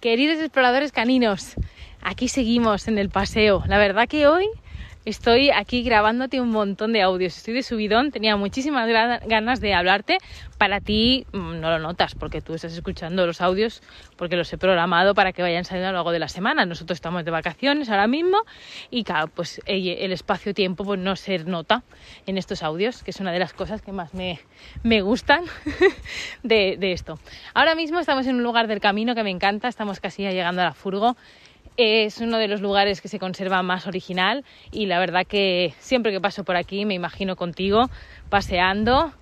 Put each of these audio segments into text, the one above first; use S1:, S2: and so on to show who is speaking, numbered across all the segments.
S1: Queridos exploradores caninos, aquí seguimos en el paseo. La verdad que hoy estoy aquí grabándote un montón de audios. Estoy de subidón, tenía muchísimas ganas de hablarte. Para ti mm, no lo notas porque tú estás escuchando los audios porque los he programado para que vayan saliendo a lo largo de la semana. Nosotros estamos de vacaciones ahora mismo y claro, pues el espacio-tiempo pues no se nota en estos audios, que es una de las cosas que más me, me gustan de, de esto. Ahora mismo estamos en un lugar del camino que me encanta, estamos casi ya llegando a la furgo es uno de los lugares que se conserva más original y la verdad que siempre que paso por aquí me imagino contigo paseando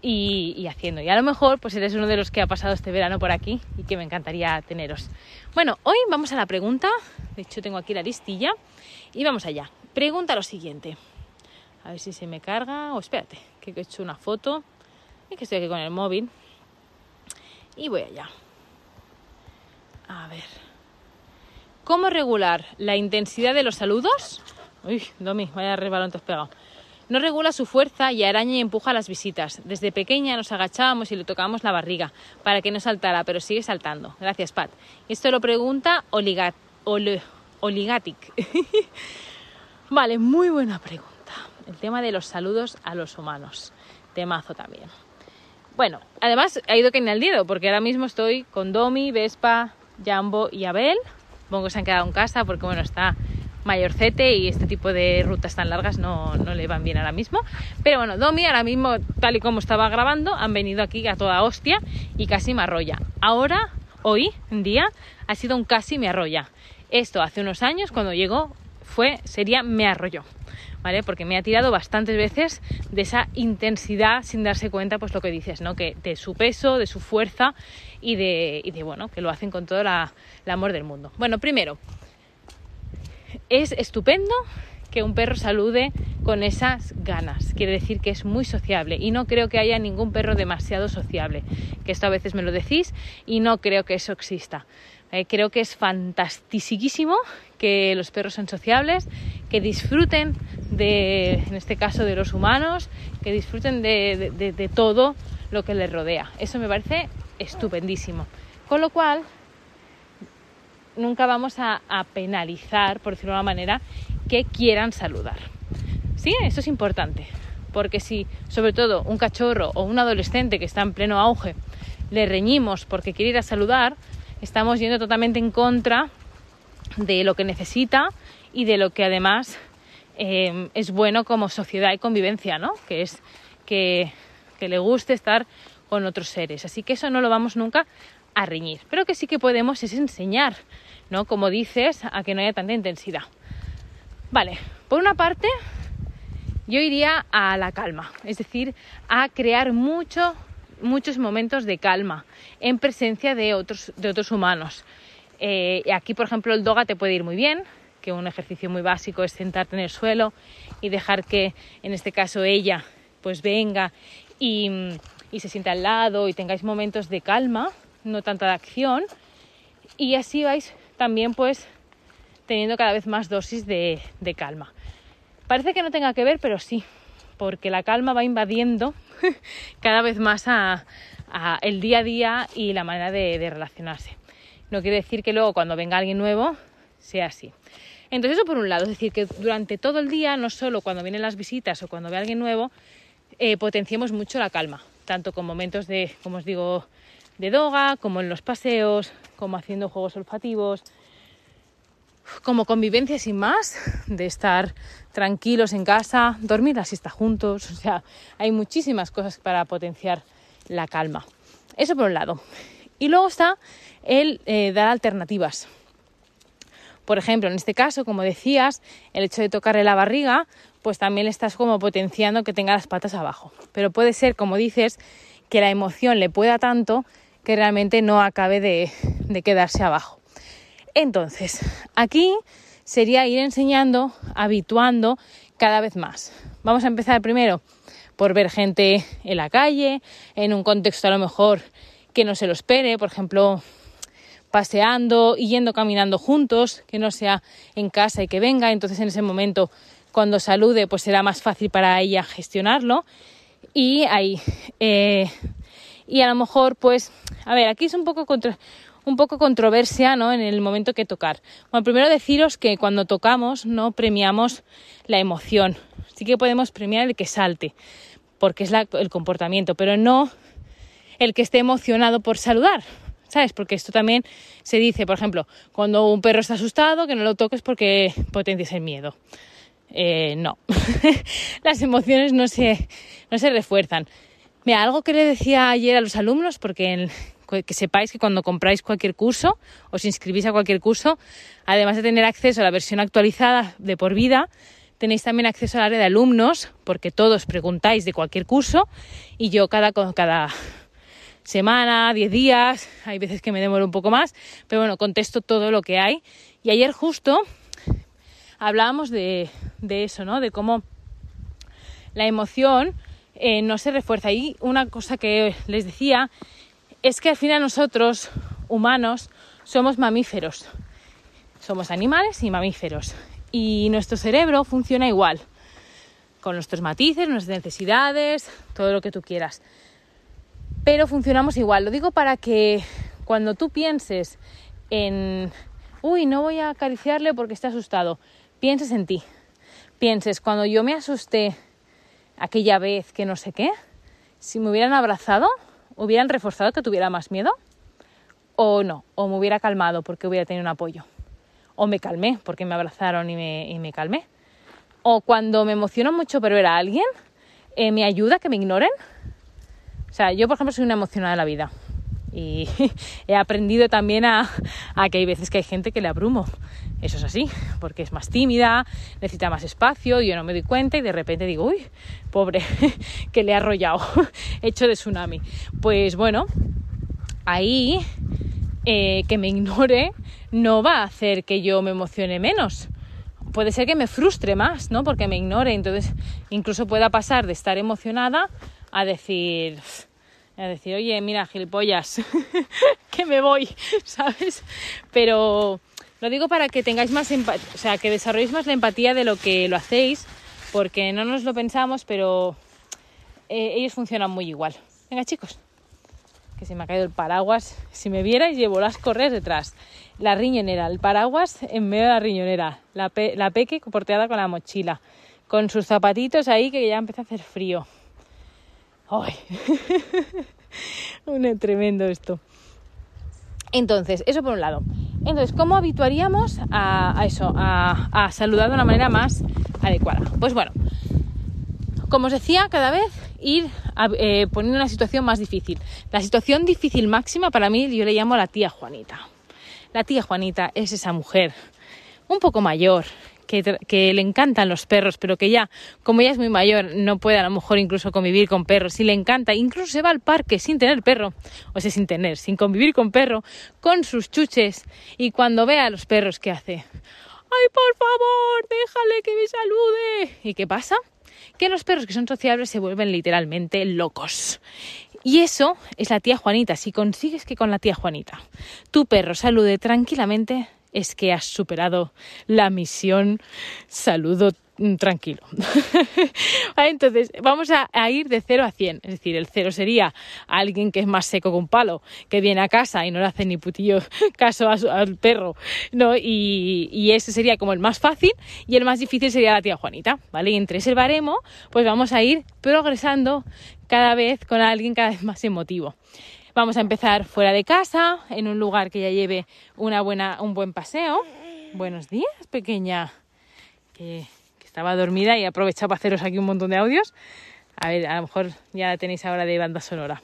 S1: y, haciendo. Y a lo mejor pues eres uno de los que ha pasado este verano por aquí y que me encantaría teneros. Bueno, hoy vamos a la pregunta. De hecho tengo aquí la listilla y vamos allá. Pregunta lo siguiente. A ver si se me carga. O espérate, que he hecho una foto. Y que estoy aquí con el móvil. Y voy allá. A ver. ¿Cómo regular la intensidad de los saludos? Uy, Domi, vaya rebalón te has pegado. No regula su fuerza y araña y empuja las visitas. Desde pequeña nos agachábamos y le tocábamos la barriga para que no saltara, pero sigue saltando. Gracias, Pat. Esto lo pregunta Oligat Oligatic. vale, muy buena pregunta. El tema de los saludos a los humanos. Temazo también. Bueno, además ha ido que ni al dedo, porque ahora mismo estoy con Domi, Vespa, Jambo y Abel Supongo que se han quedado en casa porque, bueno, está mayorcete y este tipo de rutas tan largas no, no, le van bien ahora mismo. Pero bueno, Domi ahora mismo, tal y como estaba grabando, han venido aquí a toda hostia y casi me arrolla. Ahora, hoy en día, ha sido un casi me arrolla. Esto hace unos años, cuando llegó, fue, sería me arrolló. ¿Vale? Porque me ha tirado bastantes veces de esa intensidad sin darse cuenta, pues lo que dices, ¿no? Que de su peso, de su fuerza y de, bueno, que lo hacen con todo el amor del mundo. Bueno, primero, es estupendo que un perro salude con esas ganas. Quiere decir que es muy sociable y no creo que haya ningún perro demasiado sociable. Que esto a veces me lo decís y no creo que eso exista. Eh, creo que es fantastiquísimo que los perros sean sociables, que disfruten de, en este caso, de los humanos, que disfruten de, todo lo que les rodea. Eso me parece estupendísimo. Con lo cual, nunca vamos a, penalizar, por decirlo de una manera, que quieran saludar. Sí, eso es importante, porque si sobre todo un cachorro o un adolescente que está en pleno auge le reñimos porque quiere ir a saludar, estamos yendo totalmente en contra de lo que necesita y de lo que además eh, es bueno como sociedad y convivencia, ¿no? Que es que, que le guste estar con otros seres. Así que eso no lo vamos nunca a reñir. Pero que sí que podemos es enseñar, ¿no? Como dices, a que no haya tanta intensidad. Vale, por una parte, yo iría a la calma, es decir, a crear mucho, muchos momentos de calma en presencia de otros, de otros humanos. Eh, aquí, por ejemplo, el doga te puede ir muy bien, que un ejercicio muy básico es sentarte en el suelo y dejar que, en este caso, ella pues venga y, y se sienta al lado y tengáis momentos de calma, no tanta de acción, y así vais también pues teniendo cada vez más dosis de, calma. Parece que no tenga que ver, pero sí, porque la calma va invadiendo cada vez más a, el día a día y la manera de, relacionarse. No quiere decir que luego cuando venga alguien nuevo sea así. Entonces eso por un lado, es decir, que durante todo el día, no solo cuando vienen las visitas o cuando ve alguien nuevo, eh, potenciemos mucho la calma tanto con momentos de, como os digo, de doga, como en los paseos, como haciendo juegos olfativos, como convivencia sin más, de estar tranquilos en casa, dormir la siesta juntos, o sea, hay muchísimas cosas para potenciar la calma. Eso por un lado. Y luego está el eh, dar alternativas. Por ejemplo, en este caso, como decías, el hecho de tocarle la barriga, pues también estás como potenciando que tenga las patas abajo. Pero puede ser, como dices, que la emoción le pueda tanto que realmente no acabe de, quedarse abajo. Entonces, aquí sería ir enseñando, habituando cada vez más. Vamos a empezar primero por ver gente en la calle, en un contexto a lo mejor que no se lo espere, por ejemplo, paseando y yendo caminando juntos, que no sea en casa y que venga, entonces en ese momento cuando salude, pues será más fácil para ella gestionarlo. Y ahí, eh, y a lo mejor, pues, a ver, aquí es un poco contra, un poco controversia ¿no? en el momento que tocar. Bueno, primero deciros que cuando tocamos no premiamos la emoción, sí que podemos premiar el que salte, porque es el comportamiento, pero no el que esté emocionado por saludar. ¿Sabes? Porque esto también se dice, por ejemplo, cuando un perro está asustado, que no lo toques porque potencias el miedo. Eh, no, las emociones no se, no se refuerzan. Mira, algo que le decía ayer a los alumnos, porque que sepáis que cuando compráis cualquier curso, os inscribís a cualquier curso, además de tener acceso a la versión actualizada de por vida, tenéis también acceso al área de alumnos, porque todos preguntáis de cualquier curso y yo cada, cada semana, 10 días, hay veces que me demoro un poco más, pero bueno, contesto todo lo que hay. Y ayer justo hablábamos de, de eso, ¿no? De cómo la emoción eh, no se refuerza. Y una cosa que les decía es que al final nosotros, humanos, somos mamíferos. Somos animales y mamíferos y nuestro cerebro funciona igual, con nuestros matices, nuestras necesidades, todo lo que tú quieras. Pero funcionamos igual. Lo digo para que cuando tú pienses en, uy, no voy a acariciarle porque está asustado, pienses en ti. Pienses, cuando yo me asusté aquella vez que no sé qué, si me hubieran abrazado, hubieran reforzado que tuviera más miedo o no, o me hubiera calmado porque hubiera tenido un apoyo o me calmé porque me abrazaron y me, y me calmé. O cuando me emociono mucho pero ver a alguien, eh, me ayuda que me ignoren. O sea, yo por ejemplo soy una emocionada de la vida y he aprendido también a, que hay veces que hay gente que le abrumo. Eso es así, porque es más tímida, necesita más espacio, yo no me doy cuenta y de repente digo, uy, pobre, que le ha arrollado, hecho de tsunami. Pues bueno, ahí eh, que me ignore no va a hacer que yo me emocione menos. Puede ser que me frustre más, ¿no? Porque me ignore. Entonces, incluso pueda pasar de estar emocionada a decir, a decir, oye, mira, gilipollas, que me voy, ¿sabes? Pero lo digo para que tengáis más empatía, o sea, que desarrolléis más la empatía de lo que lo hacéis, porque no nos lo pensamos, pero eh, ellos funcionan muy igual. Venga, chicos que se me ha caído el paraguas. Si me vierais, llevo las correas detrás. La riñonera, el paraguas en medio de la riñonera. La, la peque porteada con la mochila. Con sus zapatitos ahí que ya empieza a hacer frío. ¡Ay! un tremendo esto. Entonces, eso por un lado. Entonces, ¿cómo habituaríamos a, eso, a, a, saludar de una manera más adecuada? Pues bueno, como os decía, cada vez ir eh, poniendo una situación más difícil. La situación difícil máxima para mí yo le llamo la tía Juanita. La tía Juanita es esa mujer un poco mayor, que, le encantan los perros, pero que ya, como ella es muy mayor, no puede a lo mejor incluso convivir con perros. Si le encanta, incluso se va al parque sin tener perro, o sea, sin tener, sin convivir con perro, con sus chuches, y cuando ve a los perros, ¿qué hace? ¡Ay, por favor, déjale que me salude! ¿Y qué pasa? que los perros que son sociables se vuelven literalmente locos. Y eso es la tía Juanita. Si consigues que con la tía Juanita tu perro salude tranquilamente, es que has superado la misión saludo Mm, tranquilo. Entonces, vamos a, ir de 0 a 100. Es decir, el 0 sería alguien que es más seco que un palo, que viene a casa y no le hace ni putillo caso al perro, ¿no? Y, ese sería como el más fácil y el más difícil sería la tía Juanita, ¿vale? Y entre ese baremo, pues vamos a ir progresando cada vez con alguien cada vez más emotivo. Vamos a empezar fuera de casa, en un lugar que ya lleve una buena, un buen paseo. Buenos días, pequeña. Que estaba dormida y he aprovechado para haceros aquí un montón de audios. A ver, a lo mejor ya la tenéis ahora de banda sonora.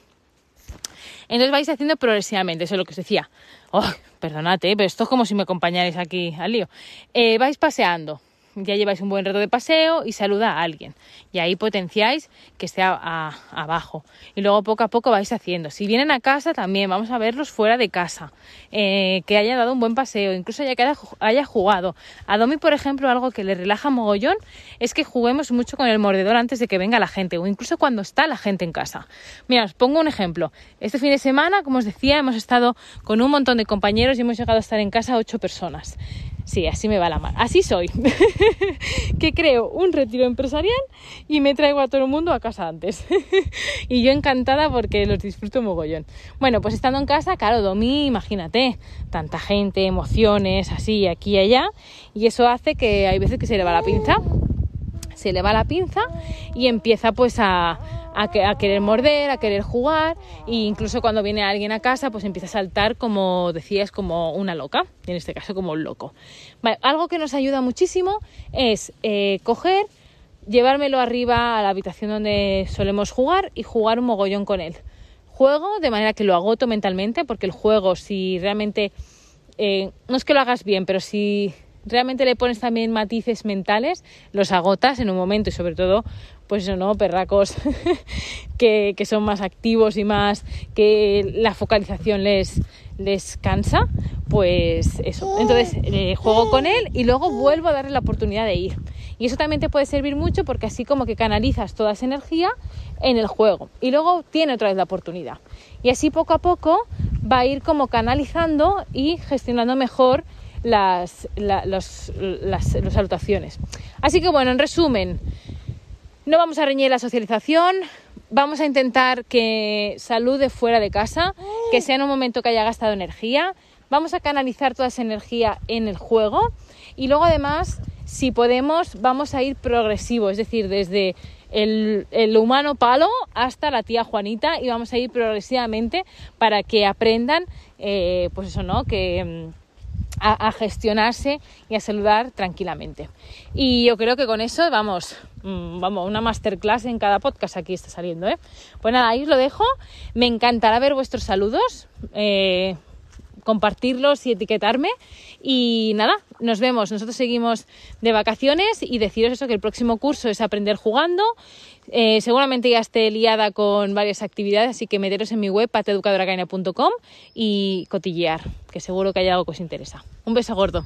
S1: Entonces vais haciendo progresivamente, eso es lo que os decía. Oh, perdonad, ¿eh? pero esto es como si me acompañarais aquí al lío. Eh, vais paseando, ya lleváis un buen rato de paseo y saluda a alguien. Y ahí potenciáis que esté abajo. Y luego poco a poco vais haciendo. Si vienen a casa también, vamos a verlos fuera de casa. Eh, que haya dado un buen paseo, incluso ya que haya jugado. A Domi, por ejemplo, algo que le relaja mogollón es que juguemos mucho con el mordedor antes de que venga la gente o incluso cuando está la gente en casa. Mira, os pongo un ejemplo. Este fin de semana, como os decía, hemos estado con un montón de compañeros y hemos llegado a estar en casa ocho personas Sí, así me va la mar. Así soy. que creo un retiro empresarial y me traigo a todo el mundo a casa antes. y yo encantada porque los disfruto mogollón. Bueno, pues estando en casa, claro, Domi, imagínate, tanta gente, emociones, así, aquí y allá. Y eso hace que hay veces que se le va la pinza. Se le va la pinza y empieza pues a, querer morder, a querer jugar e incluso cuando viene alguien a casa pues empieza a saltar como decías como una loca, en este caso como un loco. algo que nos ayuda muchísimo es eh, coger, llevármelo arriba a la habitación donde solemos jugar y jugar un mogollón con él. Juego de manera que lo agoto mentalmente porque el juego si realmente... Eh, no es que lo hagas bien, pero si realmente le pones también matices mentales, los agotas en un momento y sobre todo pues eso, ¿no? Perracos que, son más activos y más que la focalización les, les cansa, pues eso. Entonces eh, juego con él y luego vuelvo a darle la oportunidad de ir. Y eso también te puede servir mucho porque así como que canalizas toda esa energía en el juego y luego tiene otra vez la oportunidad. Y así poco a poco va a ir como canalizando y gestionando mejor las, las, las salutaciones. Así que bueno, en resumen, no vamos a reñir la socialización, vamos a intentar que salude fuera de casa, que sea en un momento que haya gastado energía, vamos a canalizar toda esa energía en el juego y luego además, si podemos, vamos a ir progresivo, es decir, desde el, humano palo hasta la tía Juanita y vamos a ir progresivamente para que aprendan, eh, pues eso, ¿no? Que a, gestionarse y a saludar tranquilamente. Y yo creo que con eso vamos, mm, vamos, una masterclass en cada podcast aquí está saliendo. ¿eh? Pues nada, ahí os lo dejo. Me encantará ver vuestros saludos. Eh, compartirlos y etiquetarme. Y nada, nos vemos. Nosotros seguimos de vacaciones y deciros eso, que el próximo curso es aprender jugando. Eh, seguramente ya esté liada con varias actividades, así que meteros en mi web pateeducadoracaina.com y cotillear, que seguro que hay algo que os interesa. Un beso gordo.